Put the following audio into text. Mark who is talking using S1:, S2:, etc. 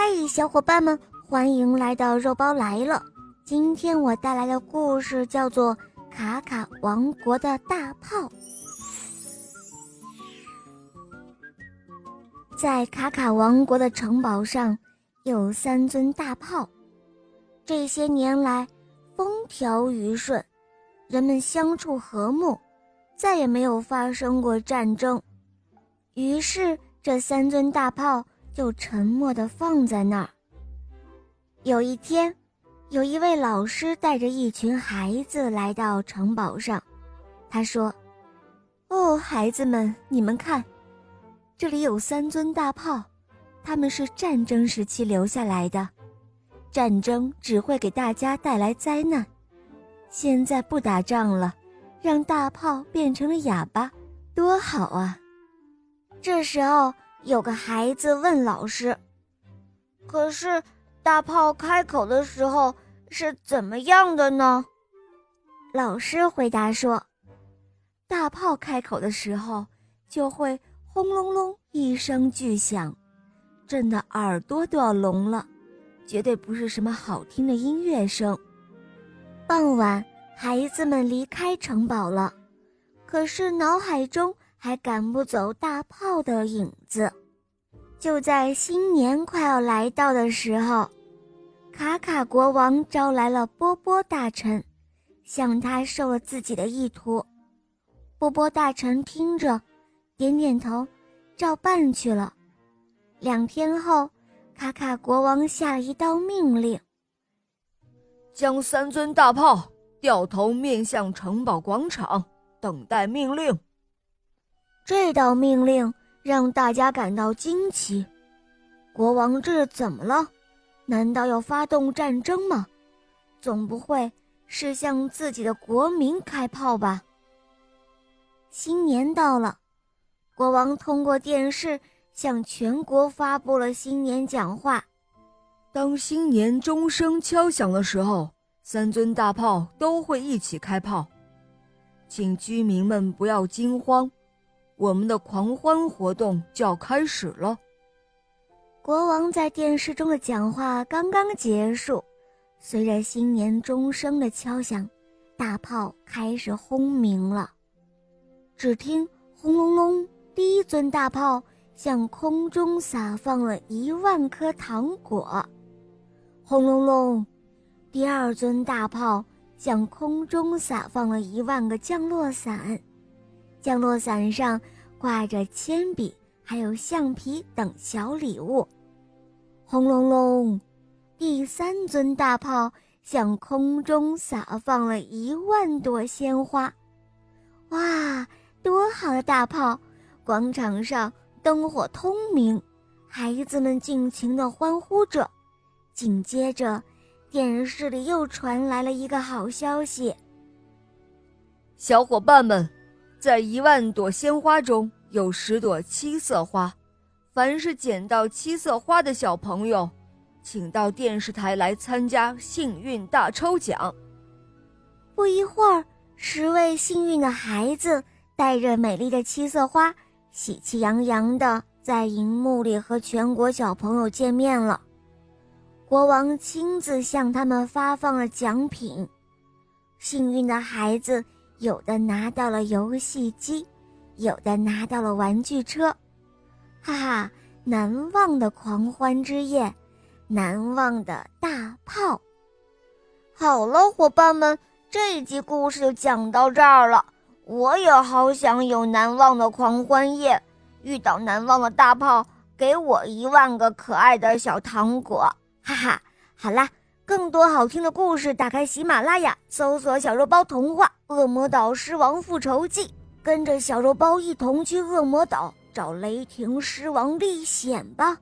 S1: 嗨，小伙伴们，欢迎来到肉包来了。今天我带来的故事叫做《卡卡王国的大炮》。在卡卡王国的城堡上，有三尊大炮。这些年来，风调雨顺，人们相处和睦，再也没有发生过战争。于是，这三尊大炮。就沉默地放在那儿。有一天，有一位老师带着一群孩子来到城堡上，他说：“哦，孩子们，你们看，这里有三尊大炮，他们是战争时期留下来的。战争只会给大家带来灾难，现在不打仗了，让大炮变成了哑巴，多好啊！”这时候。有个孩子问老师：“可是大炮开口的时候是怎么样的呢？”老师回答说：“大炮开口的时候就会轰隆隆一声巨响，震得耳朵都要聋了，绝对不是什么好听的音乐声。”傍晚，孩子们离开城堡了，可是脑海中。还赶不走大炮的影子。就在新年快要来到的时候，卡卡国王招来了波波大臣，向他授了自己的意图。波波大臣听着，点点头，照办去了。两天后，卡卡国王下了一道命令：
S2: 将三尊大炮掉头面向城堡广场，等待命令。
S1: 这道命令让大家感到惊奇，国王这是怎么了？难道要发动战争吗？总不会是向自己的国民开炮吧？新年到了，国王通过电视向全国发布了新年讲话。
S2: 当新年钟声敲响的时候，三尊大炮都会一起开炮，请居民们不要惊慌。我们的狂欢活动就要开始了。
S1: 国王在电视中的讲话刚刚结束，随着新年钟声的敲响，大炮开始轰鸣了。只听轰隆隆，第一尊大炮向空中撒放了一万颗糖果。轰隆隆，第二尊大炮向空中撒放了一万个降落伞。降落伞上挂着铅笔，还有橡皮等小礼物。轰隆隆，第三尊大炮向空中撒放了一万朵鲜花。哇，多好的大炮！广场上灯火通明，孩子们尽情地欢呼着。紧接着，电视里又传来了一个好消息：
S2: 小伙伴们。在一万朵鲜花中有十朵七色花，凡是捡到七色花的小朋友，请到电视台来参加幸运大抽奖。
S1: 不一会儿，十位幸运的孩子带着美丽的七色花，喜气洋洋的在荧幕里和全国小朋友见面了。国王亲自向他们发放了奖品，幸运的孩子。有的拿到了游戏机，有的拿到了玩具车，哈哈！难忘的狂欢之夜，难忘的大炮。好了，伙伴们，这一集故事就讲到这儿了。我也好想有难忘的狂欢夜，遇到难忘的大炮，给我一万个可爱的小糖果，哈哈！好啦。更多好听的故事，打开喜马拉雅，搜索“小肉包童话《恶魔岛狮王复仇记》”，跟着小肉包一同去恶魔岛找雷霆狮王历险吧。